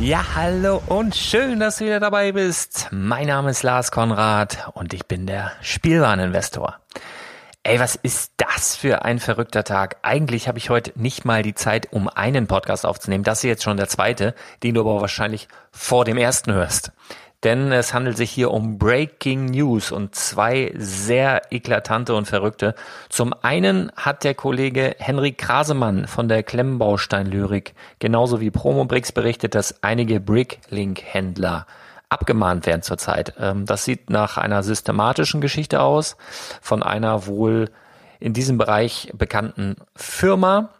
Ja, hallo und schön, dass du wieder dabei bist. Mein Name ist Lars Konrad und ich bin der Spielwareninvestor. Ey, was ist das für ein verrückter Tag? Eigentlich habe ich heute nicht mal die Zeit, um einen Podcast aufzunehmen. Das ist jetzt schon der zweite, den du aber wahrscheinlich vor dem ersten hörst denn es handelt sich hier um Breaking News und zwei sehr eklatante und verrückte. Zum einen hat der Kollege Henrik Krasemann von der Klemmbaustein-Lyrik genauso wie Promobrix berichtet, dass einige Bricklink-Händler abgemahnt werden zurzeit. Ähm, das sieht nach einer systematischen Geschichte aus von einer wohl in diesem Bereich bekannten Firma.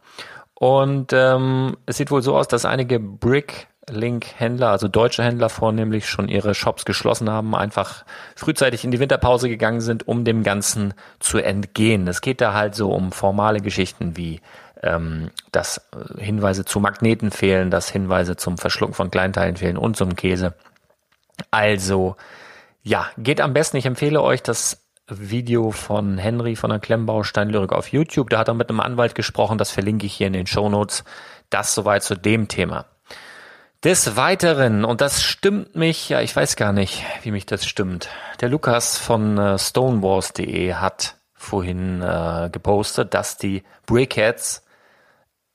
Und ähm, es sieht wohl so aus, dass einige Brick Link-Händler, also deutsche Händler vornehmlich, schon ihre Shops geschlossen haben, einfach frühzeitig in die Winterpause gegangen sind, um dem Ganzen zu entgehen. Es geht da halt so um formale Geschichten wie ähm, dass äh, Hinweise zu Magneten fehlen, dass Hinweise zum Verschlucken von Kleinteilen fehlen und zum Käse. Also, ja, geht am besten. Ich empfehle euch das Video von Henry von der Klemmbausteinlyrik auf YouTube. Da hat er mit einem Anwalt gesprochen. Das verlinke ich hier in den Show Notes. Das soweit zu dem Thema. Des Weiteren, und das stimmt mich, ja, ich weiß gar nicht, wie mich das stimmt. Der Lukas von äh, stonewars.de hat vorhin äh, gepostet, dass die Brickheads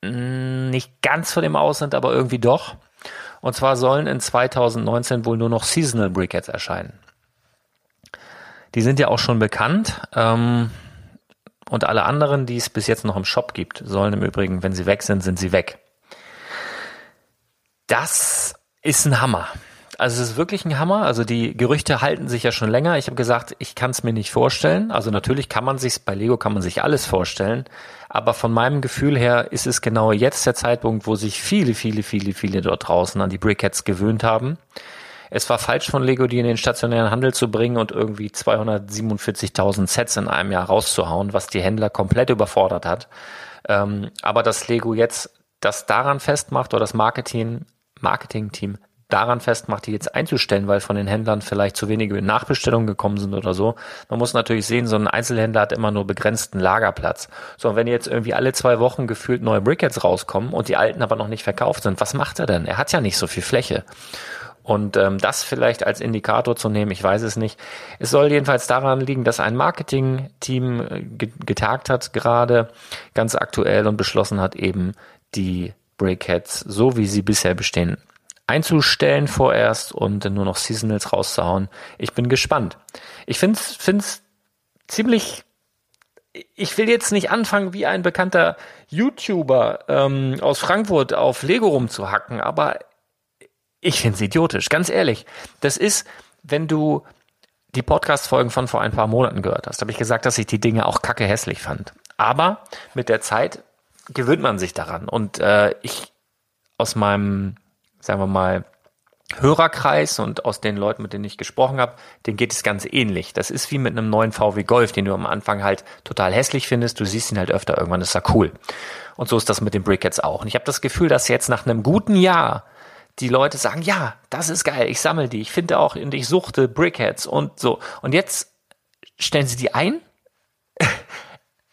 hm, nicht ganz von dem aus sind, aber irgendwie doch. Und zwar sollen in 2019 wohl nur noch Seasonal Brickheads erscheinen. Die sind ja auch schon bekannt. Ähm, und alle anderen, die es bis jetzt noch im Shop gibt, sollen im Übrigen, wenn sie weg sind, sind sie weg. Das ist ein Hammer. Also es ist wirklich ein Hammer. Also die Gerüchte halten sich ja schon länger. Ich habe gesagt, ich kann es mir nicht vorstellen. Also natürlich kann man sich bei Lego kann man sich alles vorstellen, aber von meinem Gefühl her ist es genau jetzt der Zeitpunkt, wo sich viele, viele, viele, viele dort draußen an die Brickheads gewöhnt haben. Es war falsch von Lego, die in den stationären Handel zu bringen und irgendwie 247.000 Sets in einem Jahr rauszuhauen, was die Händler komplett überfordert hat. Ähm, aber dass Lego jetzt das daran festmacht oder das Marketing, Marketing-Team daran festmacht, die jetzt einzustellen, weil von den Händlern vielleicht zu wenige Nachbestellungen gekommen sind oder so. Man muss natürlich sehen, so ein Einzelhändler hat immer nur begrenzten Lagerplatz. So, und wenn jetzt irgendwie alle zwei Wochen gefühlt neue Brickheads rauskommen und die alten aber noch nicht verkauft sind, was macht er denn? Er hat ja nicht so viel Fläche. Und ähm, das vielleicht als Indikator zu nehmen, ich weiß es nicht. Es soll jedenfalls daran liegen, dass ein Marketing-Team äh, getagt hat gerade ganz aktuell und beschlossen hat, eben die Breakheads, so wie sie bisher bestehen, einzustellen vorerst und nur noch Seasonals rauszuhauen. Ich bin gespannt. Ich finde es ziemlich ich will jetzt nicht anfangen, wie ein bekannter YouTuber ähm, aus Frankfurt auf Lego rumzuhacken, aber ich finde es idiotisch, ganz ehrlich. Das ist, wenn du die Podcast-Folgen von vor ein paar Monaten gehört hast, habe ich gesagt, dass ich die Dinge auch kacke hässlich fand. Aber mit der Zeit gewöhnt man sich daran. Und äh, ich aus meinem, sagen wir mal, Hörerkreis und aus den Leuten, mit denen ich gesprochen habe, denen geht es ganz ähnlich. Das ist wie mit einem neuen VW Golf, den du am Anfang halt total hässlich findest. Du siehst ihn halt öfter, irgendwann ist er cool. Und so ist das mit den Brickheads auch. Und ich habe das Gefühl, dass jetzt nach einem guten Jahr die Leute sagen, ja, das ist geil, ich sammle die, ich finde auch und ich suchte Brickheads und so. Und jetzt stellen sie die ein?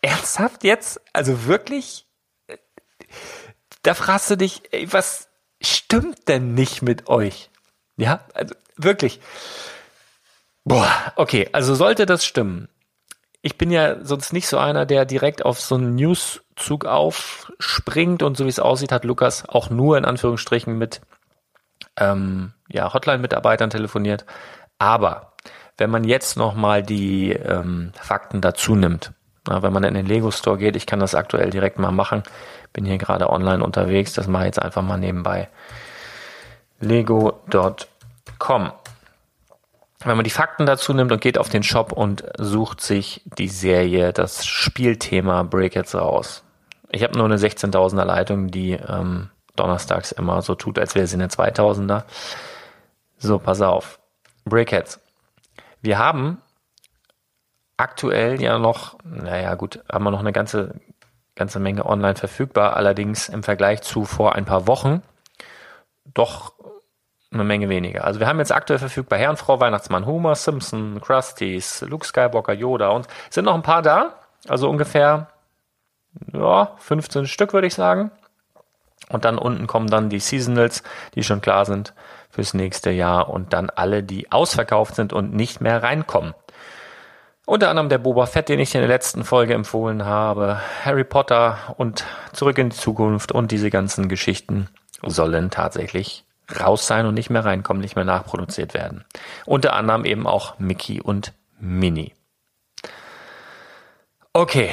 Ernsthaft jetzt? Also wirklich? Da fragst du dich, ey, was stimmt denn nicht mit euch? Ja, also wirklich. Boah, okay, also sollte das stimmen. Ich bin ja sonst nicht so einer, der direkt auf so einen News-Zug aufspringt und so wie es aussieht, hat Lukas auch nur in Anführungsstrichen mit ähm, ja, Hotline-Mitarbeitern telefoniert. Aber wenn man jetzt nochmal die ähm, Fakten dazu nimmt, na, wenn man in den Lego Store geht, ich kann das aktuell direkt mal machen, bin hier gerade online unterwegs, das mache ich jetzt einfach mal nebenbei. Lego.com. Wenn man die Fakten dazu nimmt und geht auf den Shop und sucht sich die Serie, das Spielthema Breakets raus. Ich habe nur eine 16.000er Leitung, die ähm, donnerstags immer so tut, als wäre sie eine 2000er. So, pass auf. Breakheads. Wir haben aktuell ja noch, naja gut, haben wir noch eine ganze, ganze Menge online verfügbar, allerdings im Vergleich zu vor ein paar Wochen doch eine Menge weniger. Also wir haben jetzt aktuell verfügbar Herrn, Frau, Weihnachtsmann, Homer, Simpson, Krusties, Luke Skywalker, Yoda und sind noch ein paar da. Also ungefähr ja, 15 Stück würde ich sagen. Und dann unten kommen dann die Seasonals, die schon klar sind fürs nächste Jahr und dann alle, die ausverkauft sind und nicht mehr reinkommen. Unter anderem der Boba Fett, den ich in der letzten Folge empfohlen habe, Harry Potter und Zurück in die Zukunft und diese ganzen Geschichten sollen tatsächlich raus sein und nicht mehr reinkommen, nicht mehr nachproduziert werden. Unter anderem eben auch Mickey und Minnie. Okay,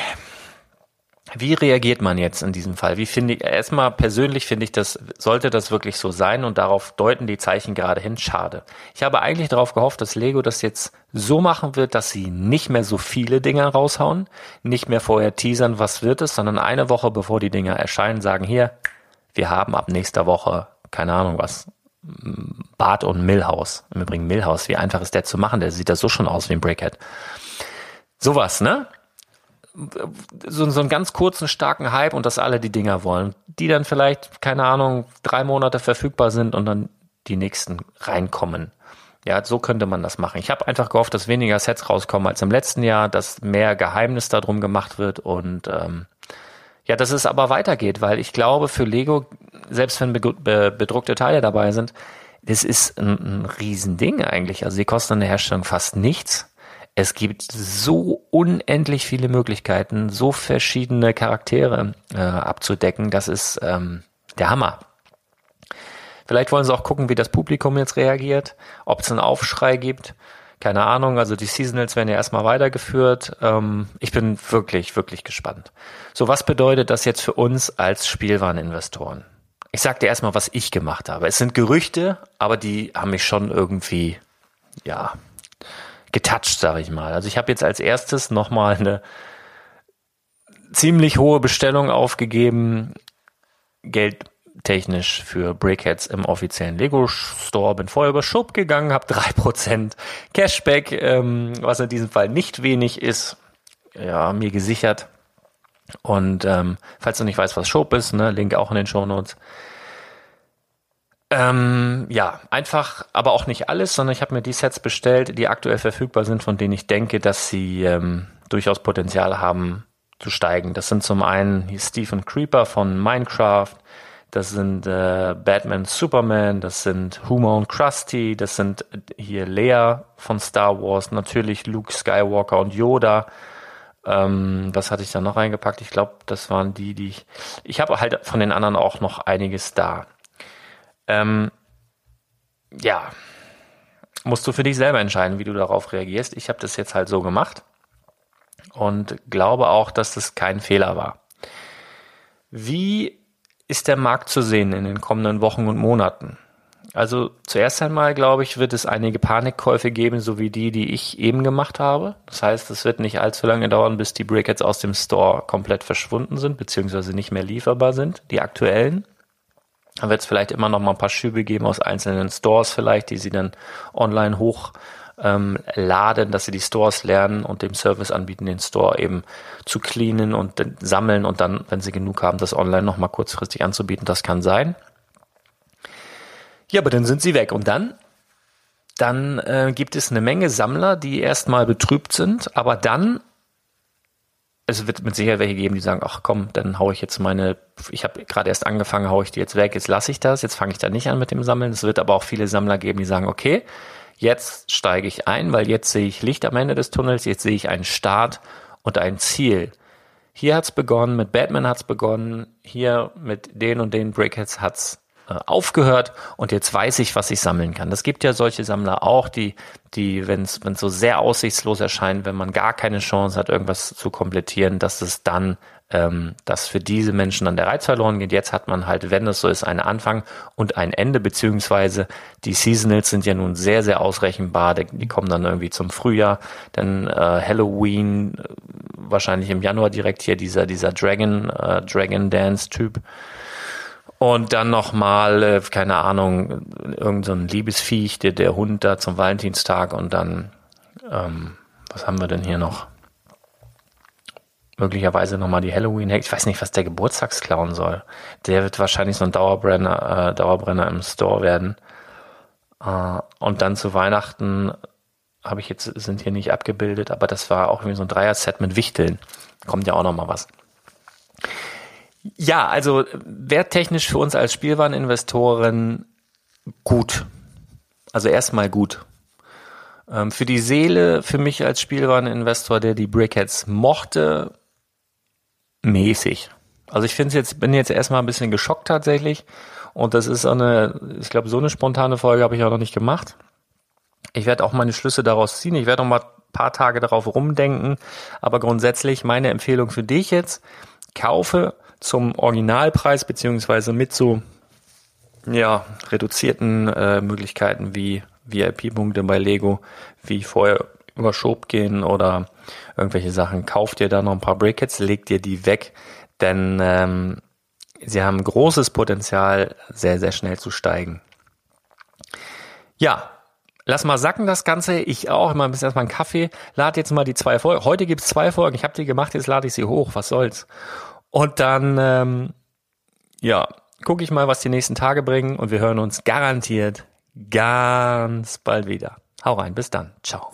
wie reagiert man jetzt in diesem Fall? Wie finde ich, erstmal persönlich finde ich das, sollte das wirklich so sein und darauf deuten die Zeichen gerade hin. Schade. Ich habe eigentlich darauf gehofft, dass Lego das jetzt so machen wird, dass sie nicht mehr so viele Dinger raushauen, nicht mehr vorher teasern, was wird es, sondern eine Woche bevor die Dinger erscheinen, sagen hier, wir haben ab nächster Woche, keine Ahnung was, Bart und Millhouse. Im Übrigen Millhouse, wie einfach ist der zu machen? Der sieht da so schon aus wie ein Brickhead. Sowas, ne? So, so einen ganz kurzen, starken Hype und dass alle die Dinger wollen, die dann vielleicht, keine Ahnung, drei Monate verfügbar sind und dann die nächsten reinkommen. Ja, so könnte man das machen. Ich habe einfach gehofft, dass weniger Sets rauskommen als im letzten Jahr, dass mehr Geheimnis darum gemacht wird und ähm, ja, dass es aber weitergeht, weil ich glaube, für Lego, selbst wenn be be bedruckte Teile dabei sind, das ist ein, ein Riesending eigentlich. Also die kosten in der Herstellung fast nichts. Es gibt so unendlich viele Möglichkeiten, so verschiedene Charaktere äh, abzudecken. Das ist ähm, der Hammer. Vielleicht wollen sie auch gucken, wie das Publikum jetzt reagiert, ob es einen Aufschrei gibt. keine Ahnung, also die Seasonals werden ja erstmal weitergeführt. Ähm, ich bin wirklich, wirklich gespannt. So, was bedeutet das jetzt für uns als Spielwareninvestoren? Ich sag dir erstmal, was ich gemacht habe. Es sind Gerüchte, aber die haben mich schon irgendwie, ja, getoucht, sag ich mal. Also ich habe jetzt als erstes nochmal eine ziemlich hohe Bestellung aufgegeben, geldtechnisch für Brickheads im offiziellen Lego Store. Bin vorher über Schub gegangen, habe drei Prozent Cashback, ähm, was in diesem Fall nicht wenig ist, ja, mir gesichert. Und ähm, falls du nicht weißt, was Schub ist, ne, Link auch in den Show Notes. Ähm, ja, einfach, aber auch nicht alles, sondern ich habe mir die Sets bestellt, die aktuell verfügbar sind, von denen ich denke, dass sie ähm, durchaus Potenzial haben zu steigen. Das sind zum einen Stephen Creeper von Minecraft, das sind äh, Batman, Superman, das sind Humor und Krusty, das sind hier Leia von Star Wars, natürlich Luke Skywalker und Yoda. Ähm, was hatte ich da noch reingepackt? Ich glaube, das waren die, die ich. Ich habe halt von den anderen auch noch einiges da. Ähm, ja, musst du für dich selber entscheiden, wie du darauf reagierst. Ich habe das jetzt halt so gemacht und glaube auch, dass das kein Fehler war. Wie ist der Markt zu sehen in den kommenden Wochen und Monaten? Also zuerst einmal, glaube ich, wird es einige Panikkäufe geben, so wie die, die ich eben gemacht habe. Das heißt, es wird nicht allzu lange dauern, bis die Brickets aus dem Store komplett verschwunden sind, beziehungsweise nicht mehr lieferbar sind, die aktuellen. Dann wird es vielleicht immer noch mal ein paar Schübe geben aus einzelnen Stores vielleicht, die sie dann online hoch ähm, laden, dass sie die Stores lernen und dem Service anbieten, den Store eben zu cleanen und sammeln und dann, wenn sie genug haben, das online noch mal kurzfristig anzubieten. Das kann sein. Ja, aber dann sind sie weg und dann dann äh, gibt es eine Menge Sammler, die erstmal betrübt sind, aber dann es wird mit Sicherheit welche geben, die sagen, ach komm, dann hau ich jetzt meine, ich habe gerade erst angefangen, hau ich die jetzt weg, jetzt lasse ich das, jetzt fange ich da nicht an mit dem Sammeln. Es wird aber auch viele Sammler geben, die sagen, okay, jetzt steige ich ein, weil jetzt sehe ich Licht am Ende des Tunnels, jetzt sehe ich einen Start und ein Ziel. Hier hat's begonnen, mit Batman hat's begonnen, hier mit den und den Brickheads hat's äh, aufgehört und jetzt weiß ich, was ich sammeln kann. Das gibt ja solche Sammler auch, die, die, wenn es so sehr aussichtslos erscheint, wenn man gar keine Chance hat, irgendwas zu komplettieren, dass es dann ähm, dass für diese Menschen dann der Reiz verloren geht. Jetzt hat man halt, wenn es so ist, einen Anfang und ein Ende, beziehungsweise die Seasonals sind ja nun sehr, sehr ausrechenbar. Die kommen dann irgendwie zum Frühjahr, dann äh, Halloween, äh, wahrscheinlich im Januar direkt hier dieser, dieser Dragon, äh, Dragon Dance Typ. Und dann nochmal, äh, keine Ahnung, irgendein so Liebesviech, der, der Hund da zum Valentinstag und dann, ähm, was haben wir denn hier noch? möglicherweise nochmal die Halloween. Ich weiß nicht, was der Geburtstagsclown soll. Der wird wahrscheinlich so ein Dauerbrenner, äh, Dauerbrenner im Store werden. Äh, und dann zu Weihnachten habe ich jetzt, sind hier nicht abgebildet, aber das war auch irgendwie so ein Dreier-Set mit Wichteln. Kommt ja auch nochmal was. Ja, also werttechnisch für uns als Spielwareninvestoren gut. Also erstmal gut. Ähm, für die Seele, für mich als Spielwareninvestor, der die Brickheads mochte, mäßig. Also ich finde jetzt, bin jetzt erstmal ein bisschen geschockt tatsächlich. Und das ist eine, ich glaube, so eine spontane Folge habe ich auch noch nicht gemacht. Ich werde auch meine Schlüsse daraus ziehen. Ich werde noch mal ein paar Tage darauf rumdenken. Aber grundsätzlich meine Empfehlung für dich jetzt, kaufe zum Originalpreis beziehungsweise mit so ja, reduzierten äh, Möglichkeiten wie VIP-Punkte bei Lego, wie vorher über Schob gehen oder irgendwelche Sachen, kauf dir da noch ein paar Brickets, leg dir die weg, denn ähm, sie haben großes Potenzial, sehr, sehr schnell zu steigen. Ja, lass mal sacken das Ganze. Ich auch, immer ein bisschen erstmal einen Kaffee. Lad jetzt mal die zwei Folgen. Heute gibt's zwei Folgen. Ich habe die gemacht, jetzt lade ich sie hoch. Was soll's? Und dann, ähm, ja, gucke ich mal, was die nächsten Tage bringen und wir hören uns garantiert ganz bald wieder. Hau rein, bis dann. Ciao.